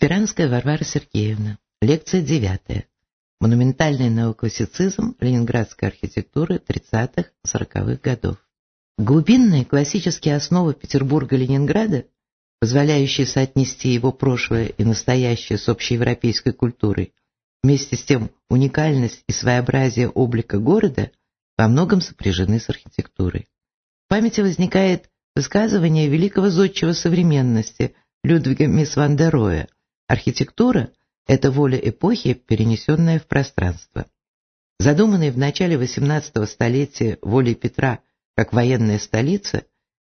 Спиранская Варвара Сергеевна. Лекция девятая. Монументальный неоклассицизм ленинградской архитектуры 30-40-х годов. Глубинные классические основы Петербурга-Ленинграда, позволяющие соотнести его прошлое и настоящее с общеевропейской культурой, вместе с тем уникальность и своеобразие облика города во многом сопряжены с архитектурой. В памяти возникает высказывание великого зодчего современности Людвига Мисс Ван дер Роя – Архитектура – это воля эпохи, перенесенная в пространство. Задуманный в начале XVIII столетия волей Петра как военная столица,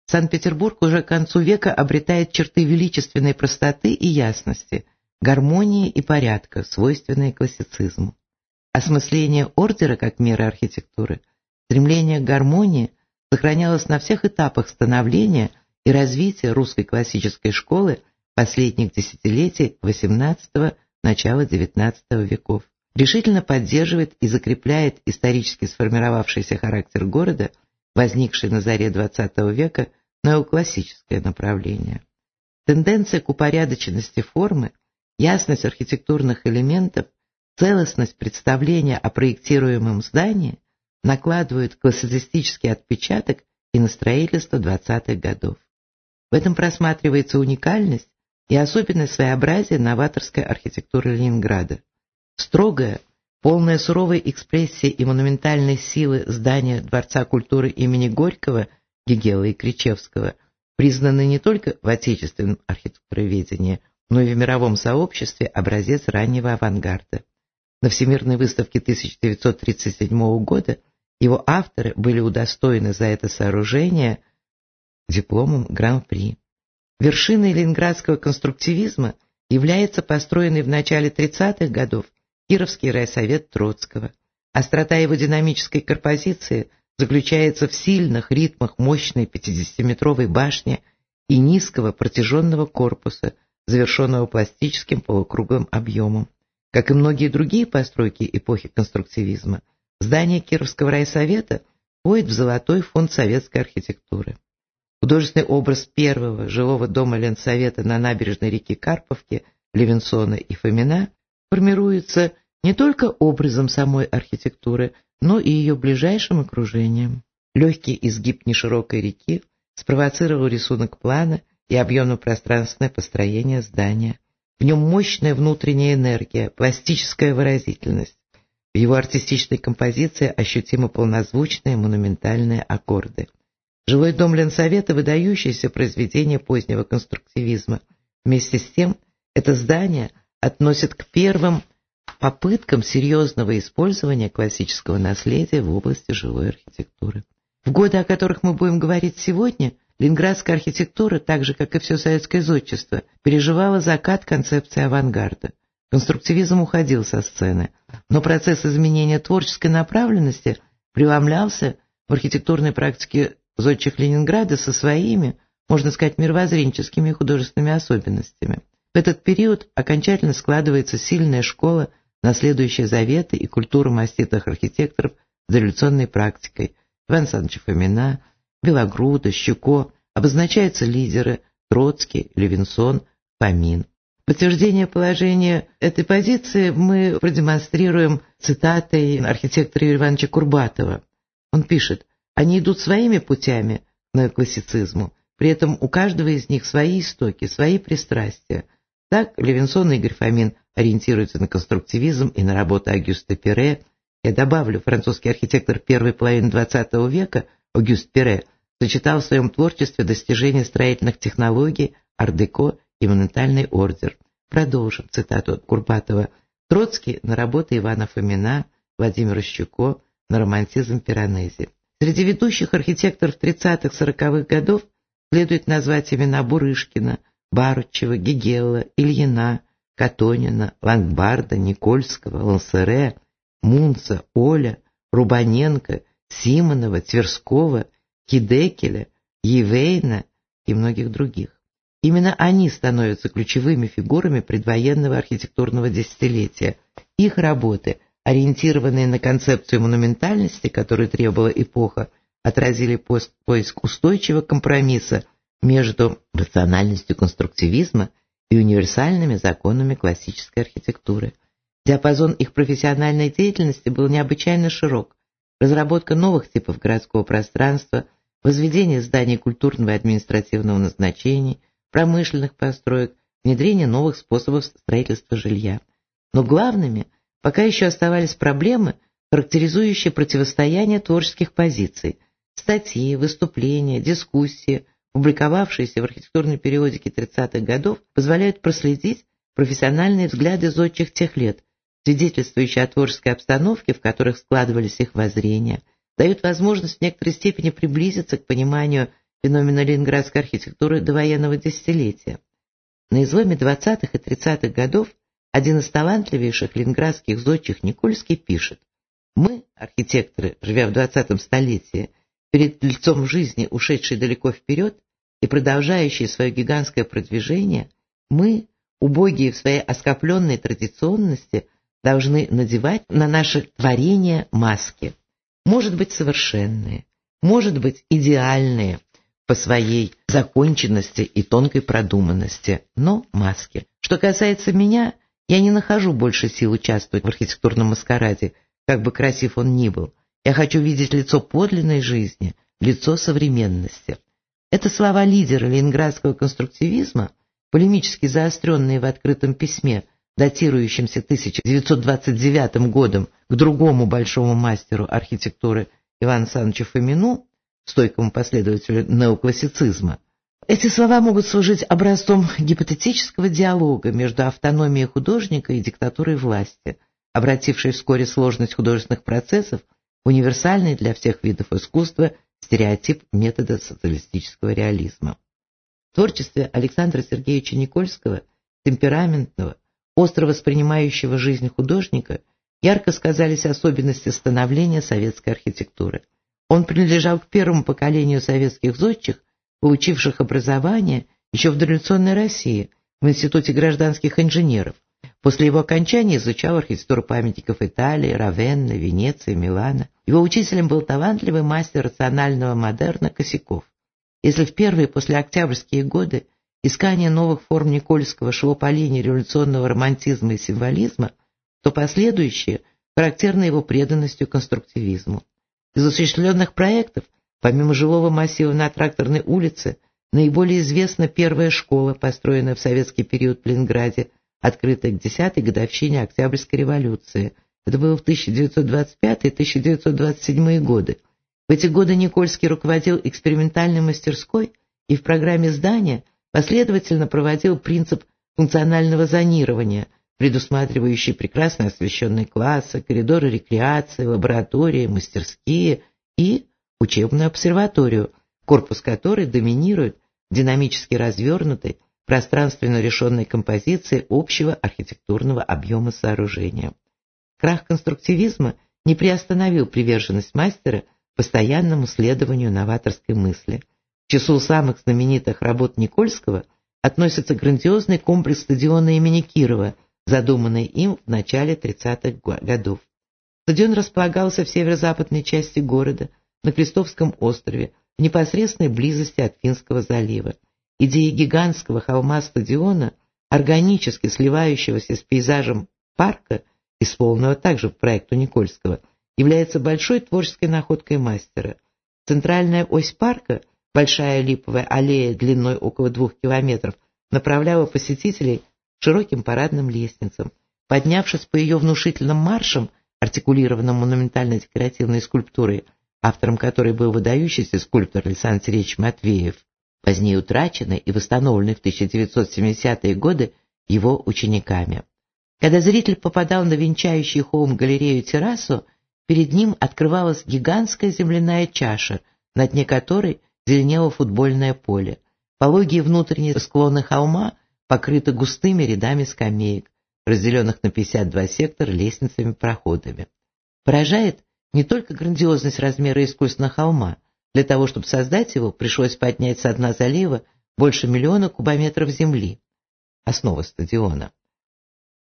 Санкт-Петербург уже к концу века обретает черты величественной простоты и ясности, гармонии и порядка, свойственные классицизму. Осмысление ордера как меры архитектуры, стремление к гармонии сохранялось на всех этапах становления и развития русской классической школы последних десятилетий XVIII – начала XIX веков. Решительно поддерживает и закрепляет исторически сформировавшийся характер города, возникший на заре XX века, неоклассическое направление. Тенденция к упорядоченности формы, ясность архитектурных элементов, целостность представления о проектируемом здании накладывают классицистический отпечаток и на строительство 20-х годов. В этом просматривается уникальность и особенное своеобразие новаторской архитектуры Ленинграда. Строгая, полная суровой экспрессии и монументальной силы здания Дворца культуры имени Горького, Гегела и Кричевского признаны не только в отечественном архитектуроведении, но и в мировом сообществе образец раннего авангарда. На Всемирной выставке 1937 года его авторы были удостоены за это сооружение дипломом Гран-при. Вершиной ленинградского конструктивизма является построенный в начале 30-х годов Кировский райсовет Троцкого. Острота его динамической композиции заключается в сильных ритмах мощной 50-метровой башни и низкого протяженного корпуса, завершенного пластическим полукруглым объемом. Как и многие другие постройки эпохи конструктивизма, здание Кировского райсовета входит в золотой фонд советской архитектуры. Художественный образ первого жилого дома Ленсовета на набережной реки Карповки, Левинсона и Фомина формируется не только образом самой архитектуры, но и ее ближайшим окружением. Легкий изгиб неширокой реки спровоцировал рисунок плана и объемно-пространственное построение здания. В нем мощная внутренняя энергия, пластическая выразительность. В его артистичной композиции ощутимо полнозвучные монументальные аккорды. Жилой дом Ленсовета – выдающееся произведение позднего конструктивизма. Вместе с тем, это здание относит к первым попыткам серьезного использования классического наследия в области жилой архитектуры. В годы, о которых мы будем говорить сегодня, ленинградская архитектура, так же, как и все советское зодчество, переживала закат концепции авангарда. Конструктивизм уходил со сцены, но процесс изменения творческой направленности преломлялся в архитектурной практике зодчих Ленинграда со своими, можно сказать, мировоззренческими художественными особенностями. В этот период окончательно складывается сильная школа, наследующая заветы и культуру маститых архитекторов с революционной практикой. Иван Александрович Фомина, Белогруда, Щуко, обозначаются лидеры Троцкий, Левинсон, Фомин. Подтверждение положения этой позиции мы продемонстрируем цитатой архитектора Юрия Ивановича Курбатова. Он пишет, они идут своими путями к классицизму, при этом у каждого из них свои истоки, свои пристрастия. Так Левинсон и Игорь Фомин ориентируются на конструктивизм и на работу Агюста Пере. Я добавлю, французский архитектор первой половины XX века Агюст Пере сочетал в своем творчестве достижения строительных технологий, ардеко и монументальный ордер. Продолжим цитату от Курбатова. Троцкий на работы Ивана Фомина, Владимира Щуко, на романтизм Пиранези. Среди ведущих архитекторов 30-40-х годов следует назвать имена Бурышкина, Баручева, Гигелла, Ильина, Катонина, Лангбарда, Никольского, Лансере, Мунца, Оля, Рубаненко, Симонова, Тверского, Кидекеля, Евейна и многих других. Именно они становятся ключевыми фигурами предвоенного архитектурного десятилетия. Их работы – ориентированные на концепцию монументальности, которую требовала эпоха, отразили поиск устойчивого компромисса между рациональностью конструктивизма и универсальными законами классической архитектуры. Диапазон их профессиональной деятельности был необычайно широк. Разработка новых типов городского пространства, возведение зданий культурного и административного назначения, промышленных построек, внедрение новых способов строительства жилья. Но главными пока еще оставались проблемы, характеризующие противостояние творческих позиций, статьи, выступления, дискуссии, публиковавшиеся в архитектурной периодике 30-х годов, позволяют проследить профессиональные взгляды зодчих тех лет, свидетельствующие о творческой обстановке, в которых складывались их воззрения, дают возможность в некоторой степени приблизиться к пониманию феномена ленинградской архитектуры до военного десятилетия. На изломе 20-х и 30-х годов один из талантливейших ленинградских зодчих Никольский пишет «Мы, архитекторы, живя в 20-м столетии, перед лицом жизни, ушедшей далеко вперед и продолжающей свое гигантское продвижение, мы, убогие в своей оскопленной традиционности, должны надевать на наше творение маски. Может быть, совершенные, может быть, идеальные по своей законченности и тонкой продуманности, но маски. Что касается меня, я не нахожу больше сил участвовать в архитектурном маскараде, как бы красив он ни был. Я хочу видеть лицо подлинной жизни, лицо современности. Это слова лидера ленинградского конструктивизма, полемически заостренные в открытом письме, датирующемся 1929 годом к другому большому мастеру архитектуры Ивану Александровичу Фомину, стойкому последователю неоклассицизма, эти слова могут служить образцом гипотетического диалога между автономией художника и диктатурой власти, обратившей вскоре сложность художественных процессов в универсальный для всех видов искусства стереотип метода социалистического реализма. В творчестве Александра Сергеевича Никольского, темпераментного, остро воспринимающего жизнь художника, ярко сказались особенности становления советской архитектуры. Он принадлежал к первому поколению советских зодчих, получивших образование еще в дореволюционной России в Институте гражданских инженеров. После его окончания изучал архитектуру памятников Италии, Равенны, Венеции, Милана. Его учителем был талантливый мастер рационального модерна Косяков. Если в первые послеоктябрьские годы искание новых форм Никольского шло по линии революционного романтизма и символизма, то последующие характерны его преданностью конструктивизму. Из осуществленных проектов – Помимо жилого массива на Тракторной улице, наиболее известна первая школа, построенная в советский период в Ленинграде, открытая к 10-й годовщине Октябрьской революции. Это было в 1925-1927 годы. В эти годы Никольский руководил экспериментальной мастерской и в программе здания последовательно проводил принцип функционального зонирования, предусматривающий прекрасно освещенные классы, коридоры рекреации, лаборатории, мастерские и учебную обсерваторию, корпус которой доминирует динамически развернутой, пространственно решенной композиции общего архитектурного объема сооружения. Крах конструктивизма не приостановил приверженность мастера постоянному следованию новаторской мысли. К числу самых знаменитых работ Никольского относится грандиозный комплекс стадиона имени Кирова, задуманный им в начале 30-х годов. Стадион располагался в северо-западной части города, на Крестовском острове, в непосредственной близости от Финского залива. Идея гигантского холма-стадиона, органически сливающегося с пейзажем парка, исполненного также в проекту Никольского, является большой творческой находкой мастера. Центральная ось парка, большая липовая аллея длиной около двух километров, направляла посетителей широким парадным лестницам. Поднявшись по ее внушительным маршам, артикулированным монументально-декоративной скульптурой, автором которой был выдающийся скульптор Александр Сергеевич Матвеев, позднее утраченный и восстановленный в 1970-е годы его учениками. Когда зритель попадал на венчающий холм галерею террасу, перед ним открывалась гигантская земляная чаша, на дне которой зеленело футбольное поле. Пологие внутренние склоны холма покрыты густыми рядами скамеек, разделенных на 52 сектора лестницами-проходами. Поражает не только грандиозность размера искусственного холма. Для того, чтобы создать его, пришлось поднять со дна залива больше миллиона кубометров земли. Основа стадиона.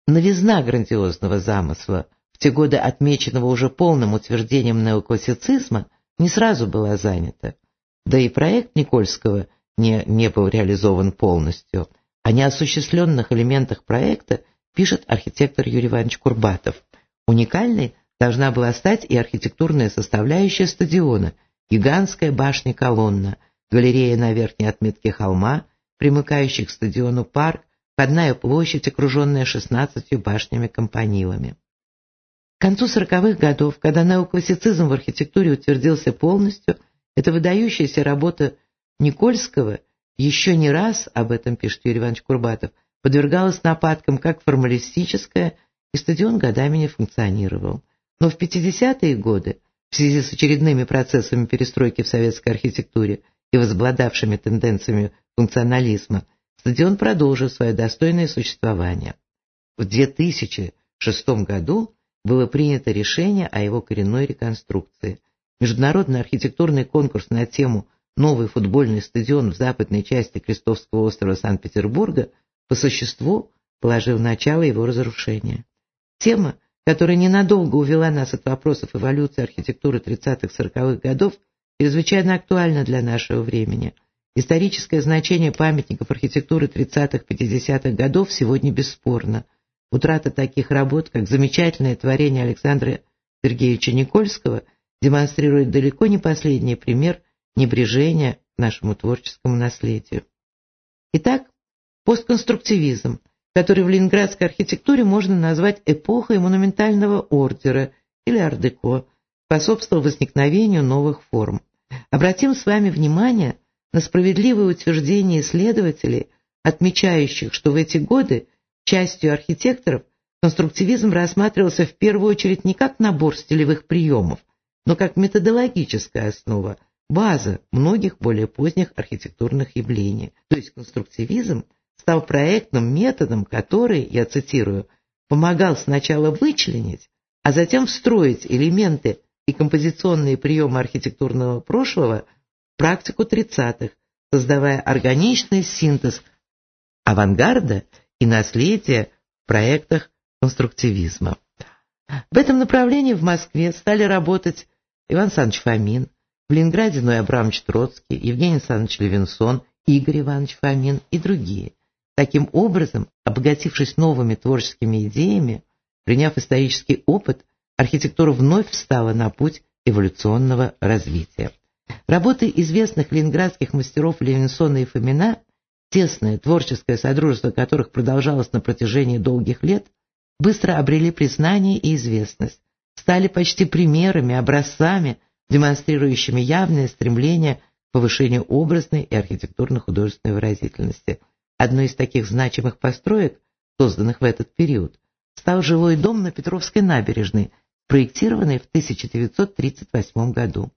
Новизна грандиозного замысла, в те годы отмеченного уже полным утверждением неоклассицизма, не сразу была занята. Да и проект Никольского не, не был реализован полностью. О неосуществленных элементах проекта пишет архитектор Юрий Иванович Курбатов. Уникальной должна была стать и архитектурная составляющая стадиона, гигантская башня-колонна, галерея на верхней отметке холма, примыкающий к стадиону парк, входная площадь, окруженная 16 башнями-компанилами. К концу 40-х годов, когда неоклассицизм в архитектуре утвердился полностью, эта выдающаяся работа Никольского еще не раз, об этом пишет Юрий Иванович Курбатов, подвергалась нападкам как формалистическая, и стадион годами не функционировал. Но в 50-е годы, в связи с очередными процессами перестройки в советской архитектуре и возобладавшими тенденциями функционализма, стадион продолжил свое достойное существование. В 2006 году было принято решение о его коренной реконструкции. Международный архитектурный конкурс на тему «Новый футбольный стадион в западной части Крестовского острова Санкт-Петербурга» по существу положил начало его разрушения. Тема, которая ненадолго увела нас от вопросов эволюции архитектуры 30-40-х годов, чрезвычайно актуальна для нашего времени – Историческое значение памятников архитектуры 30-50-х годов сегодня бесспорно. Утрата таких работ, как замечательное творение Александра Сергеевича Никольского, демонстрирует далеко не последний пример небрежения нашему творческому наследию. Итак, постконструктивизм, который в ленинградской архитектуре можно назвать эпохой монументального ордера или ар-деко, способствовал возникновению новых форм. Обратим с вами внимание – на справедливое утверждение исследователей, отмечающих, что в эти годы частью архитекторов конструктивизм рассматривался в первую очередь не как набор стилевых приемов, но как методологическая основа, база многих более поздних архитектурных явлений. То есть конструктивизм стал проектным методом, который, я цитирую, помогал сначала вычленить, а затем встроить элементы и композиционные приемы архитектурного прошлого – практику 30-х, создавая органичный синтез авангарда и наследия в проектах конструктивизма. В этом направлении в Москве стали работать Иван Александрович Фомин, в Ленинграде Ной Абрамович Троцкий, Евгений Александрович Левинсон, Игорь Иванович Фомин и другие. Таким образом, обогатившись новыми творческими идеями, приняв исторический опыт, архитектура вновь встала на путь эволюционного развития. Работы известных ленинградских мастеров Левинсона и Фомина, тесное творческое содружество которых продолжалось на протяжении долгих лет, быстро обрели признание и известность, стали почти примерами, образцами, демонстрирующими явное стремление к повышению образной и архитектурно-художественной выразительности. Одной из таких значимых построек, созданных в этот период, стал жилой дом на Петровской набережной, проектированный в 1938 году.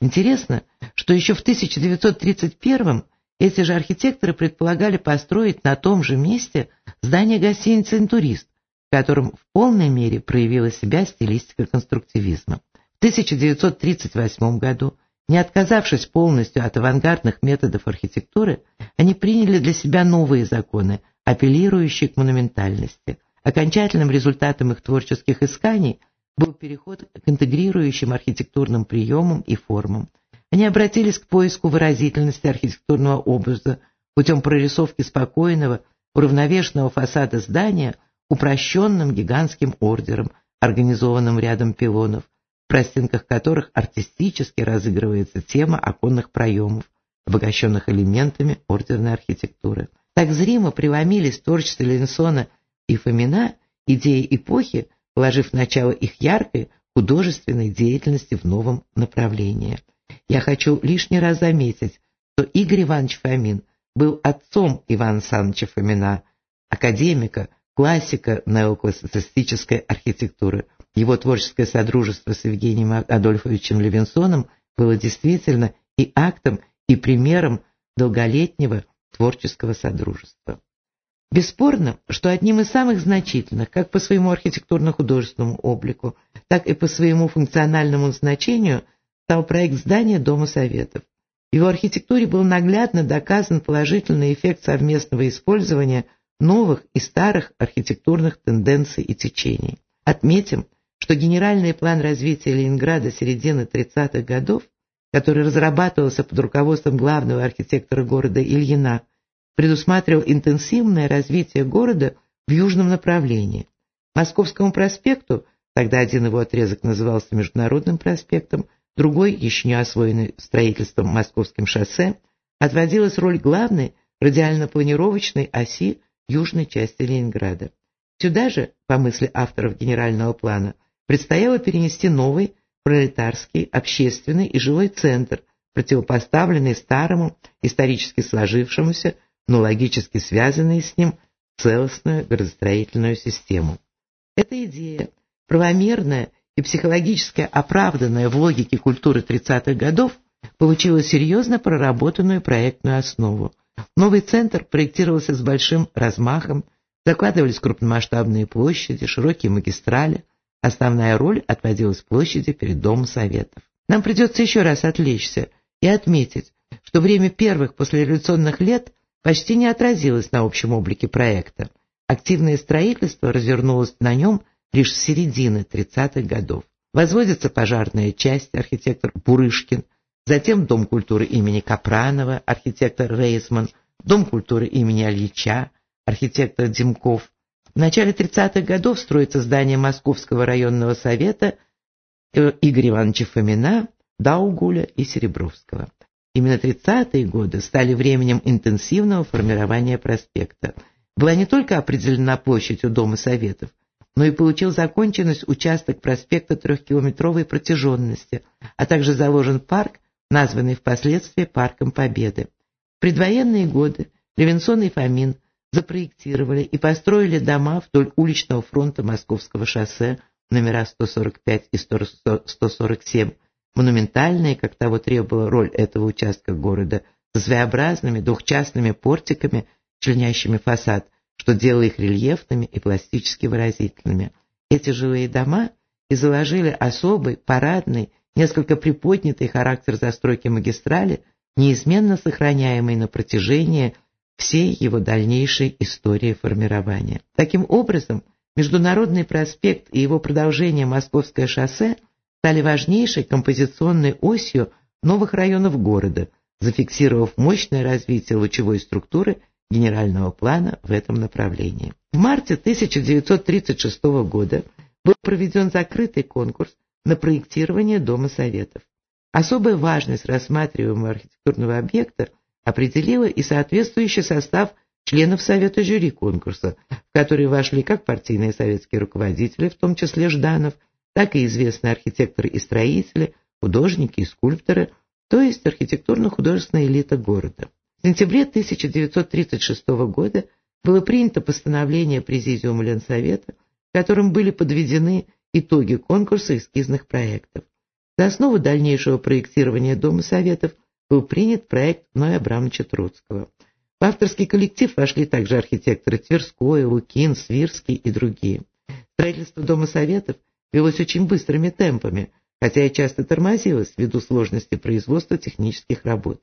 Интересно, что еще в 1931 эти же архитекторы предполагали построить на том же месте здание гостиницы «Интурист», в котором в полной мере проявила себя стилистика конструктивизма. В 1938 году, не отказавшись полностью от авангардных методов архитектуры, они приняли для себя новые законы, апеллирующие к монументальности. Окончательным результатом их творческих исканий был переход к интегрирующим архитектурным приемам и формам. Они обратились к поиску выразительности архитектурного образа путем прорисовки спокойного, уравновешенного фасада здания упрощенным гигантским ордером, организованным рядом пилонов, в простенках которых артистически разыгрывается тема оконных проемов, обогащенных элементами ордерной архитектуры. Так зримо преломились творчество Ленсона и Фомина идеи эпохи, положив начало их яркой художественной деятельности в новом направлении. Я хочу лишний раз заметить, что Игорь Иванович Фомин был отцом Ивана Александровича Фомина, академика, классика неоклассицистической архитектуры. Его творческое содружество с Евгением Адольфовичем Левинсоном было действительно и актом, и примером долголетнего творческого содружества. Бесспорно, что одним из самых значительных, как по своему архитектурно-художественному облику, так и по своему функциональному значению, стал проект здания Дома Советов. В его архитектуре был наглядно доказан положительный эффект совместного использования новых и старых архитектурных тенденций и течений. Отметим, что генеральный план развития Ленинграда середины 30-х годов, который разрабатывался под руководством главного архитектора города Ильина, предусматривал интенсивное развитие города в южном направлении. Московскому проспекту, тогда один его отрезок назывался Международным проспектом, другой, еще не освоенный строительством Московским шоссе, отводилась роль главной радиально-планировочной оси южной части Ленинграда. Сюда же, по мысли авторов генерального плана, предстояло перенести новый пролетарский, общественный и жилой центр, противопоставленный старому, исторически сложившемуся, но логически связанный с ним целостную градостроительную систему. Эта идея, правомерная и психологически оправданная в логике культуры 30-х годов, получила серьезно проработанную проектную основу. Новый центр проектировался с большим размахом, закладывались крупномасштабные площади, широкие магистрали, основная роль отводилась площади перед Домом Советов. Нам придется еще раз отвлечься и отметить, что время первых послереволюционных лет почти не отразилось на общем облике проекта. Активное строительство развернулось на нем лишь с середины 30-х годов. Возводится пожарная часть, архитектор Бурышкин, затем Дом культуры имени Капранова, архитектор Рейсман, Дом культуры имени Ильича, архитектор Димков. В начале 30-х годов строится здание Московского районного совета э, Игоря Ивановича Фомина, Даугуля и Серебровского. Именно 30-е годы стали временем интенсивного формирования проспекта. Была не только определена площадь у Дома Советов, но и получил законченность участок проспекта трехкилометровой протяженности, а также заложен парк, названный впоследствии Парком Победы. В предвоенные годы Левинсон и Фомин запроектировали и построили дома вдоль уличного фронта Московского шоссе номера 145 и 147, монументальные, как того требовала роль этого участка города, с своеобразными двухчастными портиками, членящими фасад, что делало их рельефными и пластически выразительными. Эти жилые дома и заложили особый, парадный, несколько приподнятый характер застройки магистрали, неизменно сохраняемый на протяжении всей его дальнейшей истории формирования. Таким образом, Международный проспект и его продолжение Московское шоссе стали важнейшей композиционной осью новых районов города, зафиксировав мощное развитие лучевой структуры генерального плана в этом направлении. В марте 1936 года был проведен закрытый конкурс на проектирование Дома Советов. Особая важность рассматриваемого архитектурного объекта определила и соответствующий состав членов Совета жюри конкурса, в который вошли как партийные советские руководители, в том числе Жданов, так и известные архитекторы и строители, художники и скульпторы, то есть архитектурно-художественная элита города. В сентябре 1936 года было принято постановление Президиума Ленсовета, в котором были подведены итоги конкурса эскизных проектов. За основу дальнейшего проектирования Дома Советов был принят проект Ноя Абрамовича Троцкого. В авторский коллектив вошли также архитекторы Тверской, Лукин, Свирский и другие. Строительство Дома Советов велось очень быстрыми темпами, хотя и часто тормозилось ввиду сложности производства технических работ.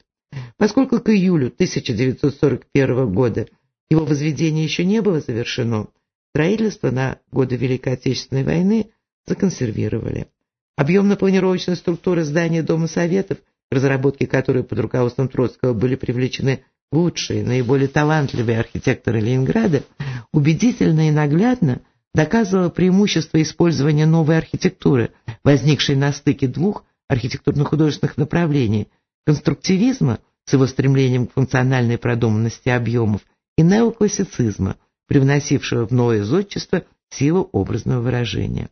Поскольку к июлю 1941 года его возведение еще не было завершено, строительство на годы Великой Отечественной войны законсервировали. Объемно-планировочная структура здания Дома Советов, разработки которой под руководством Троцкого были привлечены лучшие, наиболее талантливые архитекторы Ленинграда, убедительно и наглядно доказывала преимущество использования новой архитектуры, возникшей на стыке двух архитектурно-художественных направлений – конструктивизма с его стремлением к функциональной продуманности объемов и неоклассицизма, привносившего в новое зодчество силу образного выражения.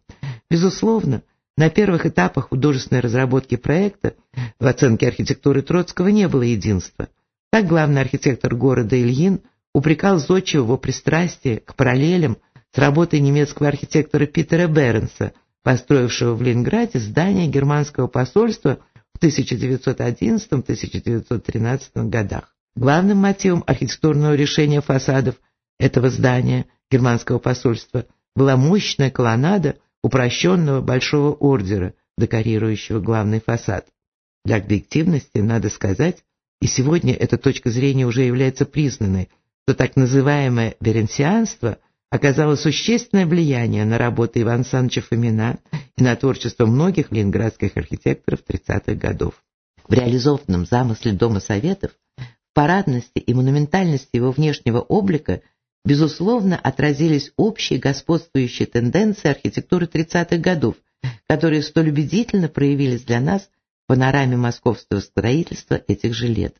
Безусловно, на первых этапах художественной разработки проекта в оценке архитектуры Троцкого не было единства. Так главный архитектор города Ильин упрекал Зодчего его пристрастии к параллелям с работой немецкого архитектора Питера Беренса, построившего в Ленинграде здание германского посольства в 1911-1913 годах. Главным мотивом архитектурного решения фасадов этого здания германского посольства была мощная колоннада упрощенного большого ордера, декорирующего главный фасад. Для объективности надо сказать, и сегодня эта точка зрения уже является признанной, что так называемое веренсианство оказало существенное влияние на работы Ивана Александровича Фомина и на творчество многих ленинградских архитекторов 30-х годов. В реализованном замысле Дома Советов парадности и монументальности его внешнего облика безусловно отразились общие господствующие тенденции архитектуры 30-х годов, которые столь убедительно проявились для нас в панораме московского строительства этих же лет.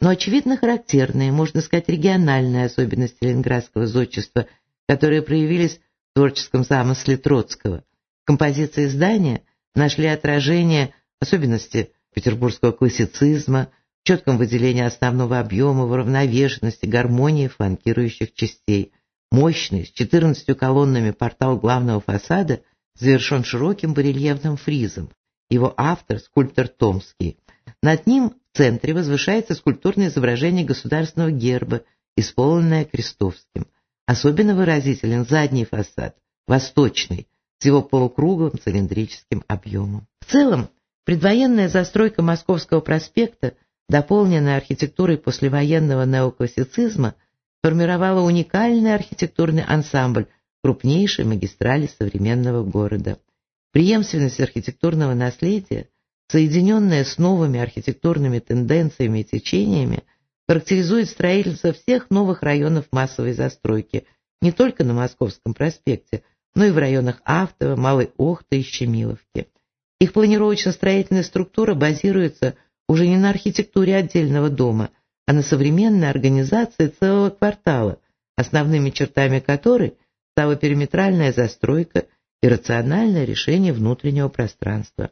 Но очевидно характерные, можно сказать, региональные особенности ленинградского зодчества, которые проявились в творческом замысле Троцкого. Композиции здания нашли отражение особенности петербургского классицизма, в четком выделении основного объема, в уравновешенности, гармонии фланкирующих частей. Мощный, с 14 колоннами портал главного фасада завершен широким барельефным фризом. Его автор – скульптор Томский. Над ним в центре возвышается скульптурное изображение государственного герба, исполненное Крестовским. Особенно выразителен задний фасад, восточный, с его полукруглым цилиндрическим объемом. В целом, предвоенная застройка Московского проспекта, дополненная архитектурой послевоенного неоклассицизма, формировала уникальный архитектурный ансамбль крупнейшей магистрали современного города. Преемственность архитектурного наследия, соединенная с новыми архитектурными тенденциями и течениями, характеризует строительство всех новых районов массовой застройки не только на Московском проспекте, но и в районах Автова, Малой Охты и Щемиловки. Их планировочно-строительная структура базируется уже не на архитектуре отдельного дома, а на современной организации целого квартала, основными чертами которой стала периметральная застройка и рациональное решение внутреннего пространства.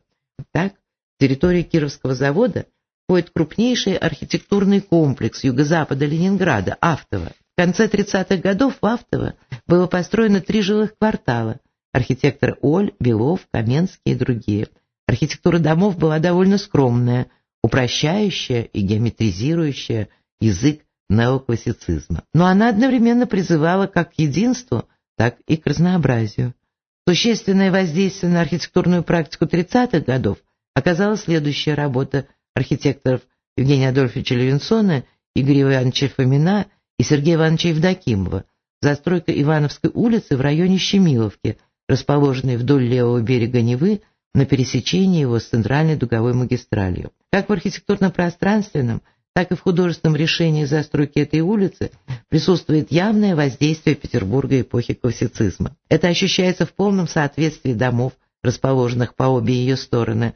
Так, территория Кировского завода входит крупнейший архитектурный комплекс юго-запада Ленинграда, Автово. В конце 30-х годов в Автово было построено три жилых квартала. Архитекторы Оль, Белов, Каменский и другие. Архитектура домов была довольно скромная, упрощающая и геометризирующая язык неоклассицизма. Но она одновременно призывала как к единству, так и к разнообразию. Существенное воздействие на архитектурную практику 30-х годов оказала следующая работа архитекторов Евгения Адольфовича Левинсона, Игоря Ивановича Фомина и Сергея Ивановича Евдокимова, застройка Ивановской улицы в районе Щемиловки, расположенной вдоль левого берега Невы на пересечении его с центральной дуговой магистралью. Как в архитектурно-пространственном, так и в художественном решении застройки этой улицы присутствует явное воздействие Петербурга эпохи классицизма. Это ощущается в полном соответствии домов, расположенных по обе ее стороны.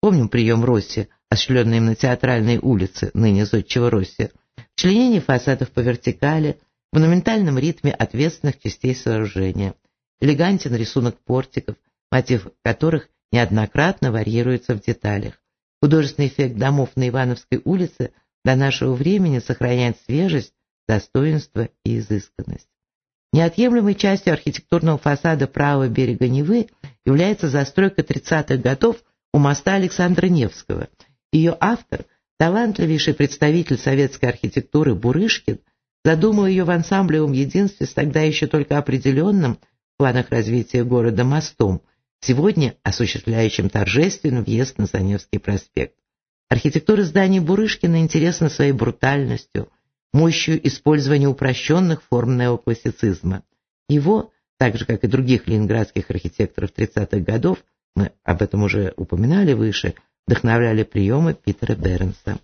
Помним прием Росси, осуществленный им на театральной улице, ныне Зодчего Росси, членение фасадов по вертикали, в монументальном ритме ответственных частей сооружения. Элегантен рисунок портиков, мотив которых неоднократно варьируется в деталях. Художественный эффект домов на Ивановской улице до нашего времени сохраняет свежесть, достоинство и изысканность. Неотъемлемой частью архитектурного фасада правого берега Невы является застройка 30-х годов у моста Александра Невского. Ее автор – Талантливейший представитель советской архитектуры Бурышкин задумал ее в ансамблевом единстве с тогда еще только определенным в планах развития города мостом, сегодня осуществляющим торжественный въезд на Заневский проспект. Архитектура зданий Бурышкина интересна своей брутальностью, мощью использования упрощенных форм неоклассицизма. Его, так же как и других ленинградских архитекторов 30-х годов, мы об этом уже упоминали выше, вдохновляли приемы Питера Бернса.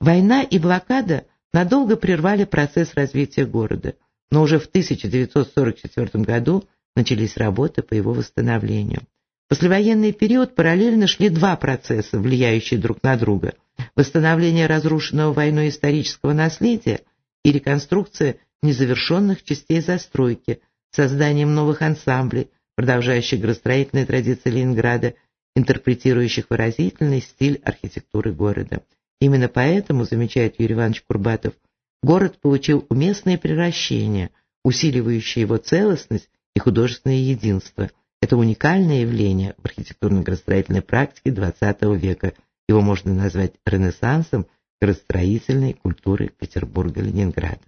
Война и блокада надолго прервали процесс развития города, но уже в 1944 году начались работы по его восстановлению. В послевоенный период параллельно шли два процесса, влияющие друг на друга – восстановление разрушенного войной исторического наследия и реконструкция незавершенных частей застройки, созданием новых ансамблей, продолжающих градостроительные традиции Ленинграда интерпретирующих выразительный стиль архитектуры города. Именно поэтому, замечает Юрий Иванович Курбатов, город получил уместное превращение, усиливающее его целостность и художественное единство. Это уникальное явление в архитектурно-градостроительной практике XX века. Его можно назвать ренессансом градостроительной культуры Петербурга-Ленинграда.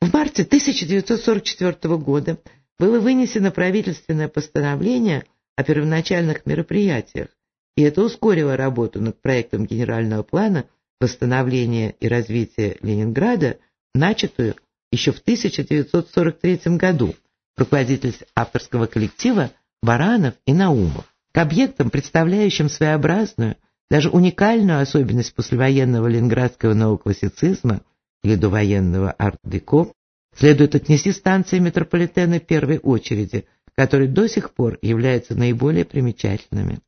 В марте 1944 года было вынесено правительственное постановление – о первоначальных мероприятиях, и это ускорило работу над проектом генерального плана восстановления и развития Ленинграда, начатую еще в 1943 году руководитель авторского коллектива Баранов и Наумов. К объектам, представляющим своеобразную, Даже уникальную особенность послевоенного ленинградского неоклассицизма или довоенного арт-деко следует отнести станции метрополитена первой очереди, которые до сих пор являются наиболее примечательными.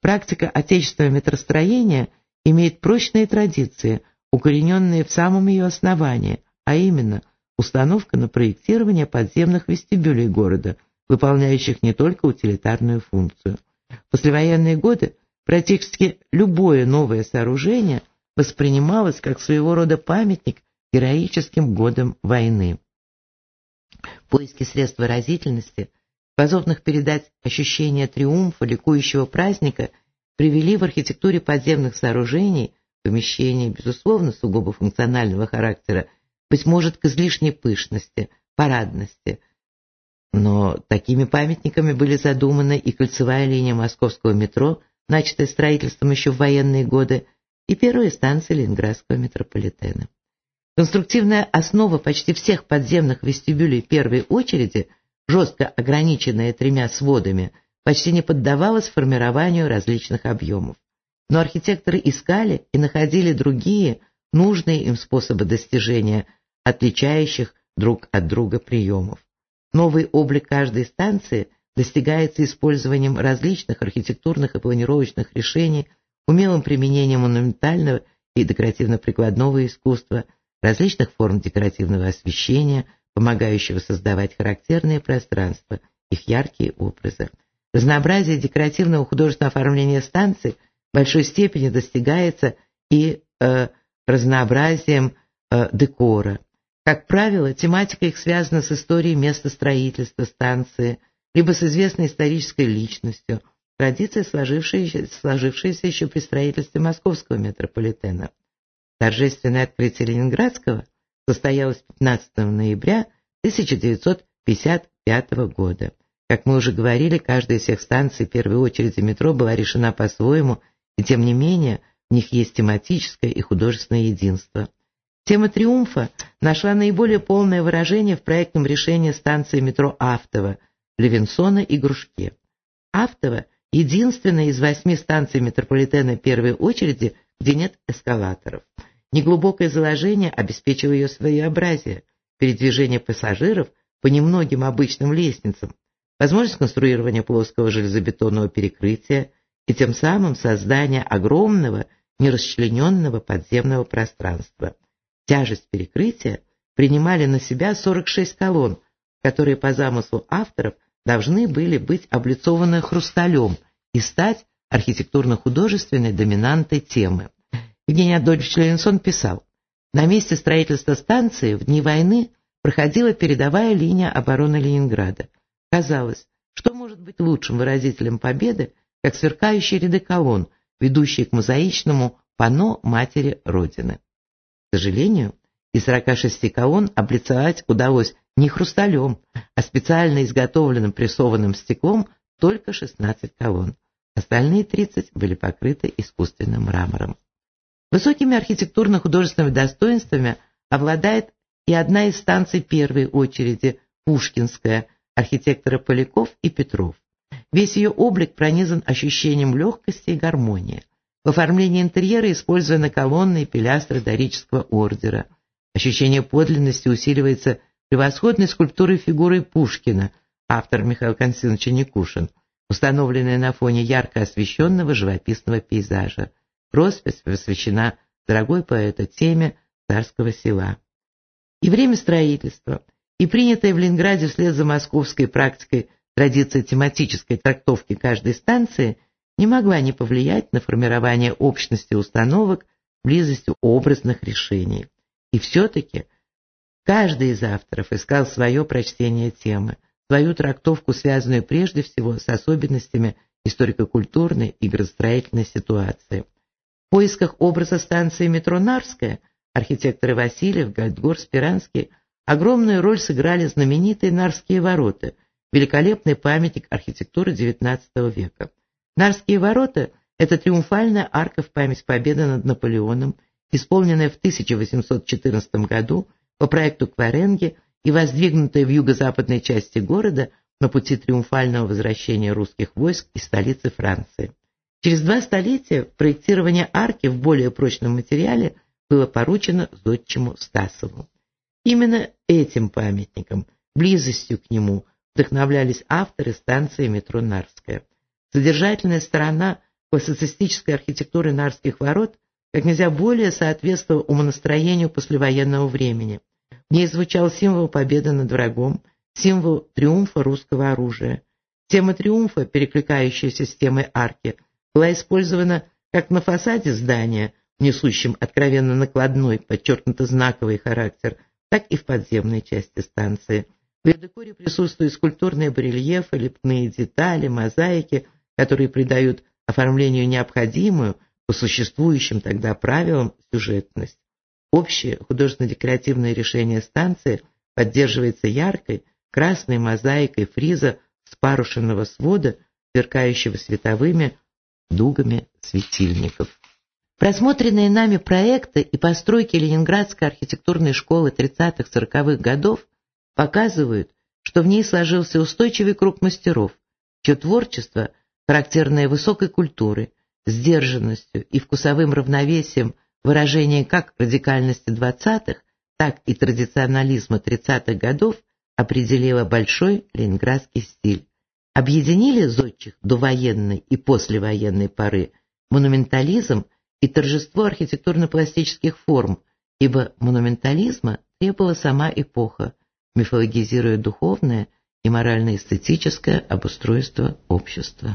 Практика отечественного метростроения имеет прочные традиции, укорененные в самом ее основании, а именно установка на проектирование подземных вестибюлей города, выполняющих не только утилитарную функцию. В послевоенные годы Практически любое новое сооружение воспринималось как своего рода памятник героическим годам войны. Поиски средств выразительности, способных передать ощущение триумфа, ликующего праздника, привели в архитектуре подземных сооружений помещения, безусловно, сугубо функционального характера, быть может, к излишней пышности, парадности. Но такими памятниками были задуманы и кольцевая линия московского метро – начатое строительством еще в военные годы, и первые станции Ленинградского метрополитена. Конструктивная основа почти всех подземных вестибюлей первой очереди, жестко ограниченная тремя сводами, почти не поддавалась формированию различных объемов. Но архитекторы искали и находили другие, нужные им способы достижения, отличающих друг от друга приемов. Новый облик каждой станции достигается использованием различных архитектурных и планировочных решений, умелым применением монументального и декоративно-прикладного искусства, различных форм декоративного освещения, помогающего создавать характерные пространства, их яркие образы. Разнообразие декоративного художественного оформления станций в большой степени достигается и э, разнообразием э, декора. Как правило, тематика их связана с историей места строительства станции – либо с известной исторической личностью, традиция, сложившаяся, сложившаяся еще при строительстве московского метрополитена. Торжественное открытие Ленинградского состоялось 15 ноября 1955 года. Как мы уже говорили, каждая из всех станций первой очереди метро была решена по-своему, и тем не менее в них есть тематическое и художественное единство. Тема «Триумфа» нашла наиболее полное выражение в проектном решении станции метро «Автово», Левинсона и Грушке. Автово – единственная из восьми станций метрополитена первой очереди, где нет эскалаторов. Неглубокое заложение обеспечило ее своеобразие, передвижение пассажиров по немногим обычным лестницам, возможность конструирования плоского железобетонного перекрытия и тем самым создания огромного нерасчлененного подземного пространства. Тяжесть перекрытия принимали на себя 46 колонн, которые по замыслу авторов должны были быть облицованы хрусталем и стать архитектурно-художественной доминантой темы. Евгений Адольфович Ленинсон писал, «На месте строительства станции в дни войны проходила передовая линия обороны Ленинграда. Казалось, что может быть лучшим выразителем победы, как сверкающие ряды колонн, ведущие к мозаичному панно матери Родины. К сожалению, из 46 колонн облицовать удалось не хрусталем, а специально изготовленным прессованным стеклом только 16 колонн. Остальные 30 были покрыты искусственным мрамором. Высокими архитектурно-художественными достоинствами обладает и одна из станций первой очереди, Пушкинская, архитектора Поляков и Петров. Весь ее облик пронизан ощущением легкости и гармонии. В оформлении интерьера использованы колонны и пилястры дорического ордера. Ощущение подлинности усиливается превосходной скульптурой фигуры Пушкина, автор Михаил Константинович Никушин, установленная на фоне ярко освещенного живописного пейзажа. Роспись посвящена дорогой поэта теме царского села. И время строительства, и принятая в Ленинграде вслед за московской практикой традиция тематической трактовки каждой станции не могла не повлиять на формирование общности установок близостью образных решений. И все-таки Каждый из авторов искал свое прочтение темы, свою трактовку, связанную прежде всего с особенностями историко-культурной и градостроительной ситуации. В поисках образа станции метро Нарская архитекторы Васильев, Гальдгор, Спиранский огромную роль сыграли знаменитые Нарские ворота, великолепный памятник архитектуры XIX века. Нарские ворота – это триумфальная арка в память победы над Наполеоном, исполненная в 1814 году по проекту Кваренги и воздвигнутая в юго-западной части города на пути триумфального возвращения русских войск из столицы Франции. Через два столетия проектирование арки в более прочном материале было поручено зодчему Стасову. Именно этим памятником, близостью к нему, вдохновлялись авторы станции метро Нарская. Содержательная сторона классицистической архитектуры Нарских ворот как нельзя более соответствовала умонастроению послевоенного времени. В ней звучал символ победы над врагом, символ триумфа русского оружия. Тема триумфа, перекликающаяся с темой арки, была использована как на фасаде здания, несущем откровенно накладной, подчеркнуто знаковый характер, так и в подземной части станции. В ее декоре присутствуют скульптурные барельефы, лепные детали, мозаики, которые придают оформлению необходимую, по существующим тогда правилам, сюжетность. Общее художественно-декоративное решение станции поддерживается яркой красной мозаикой фриза спарушенного свода, сверкающего световыми дугами светильников. Просмотренные нами проекты и постройки Ленинградской архитектурной школы 30-40-х годов показывают, что в ней сложился устойчивый круг мастеров, чье творчество, характерное высокой культуры, сдержанностью и вкусовым равновесием выражения как радикальности 20-х, так и традиционализма 30-х годов определило большой ленинградский стиль. Объединили зодчих довоенной и послевоенной поры монументализм и торжество архитектурно-пластических форм, ибо монументализма требовала сама эпоха, мифологизируя духовное и морально-эстетическое обустройство общества.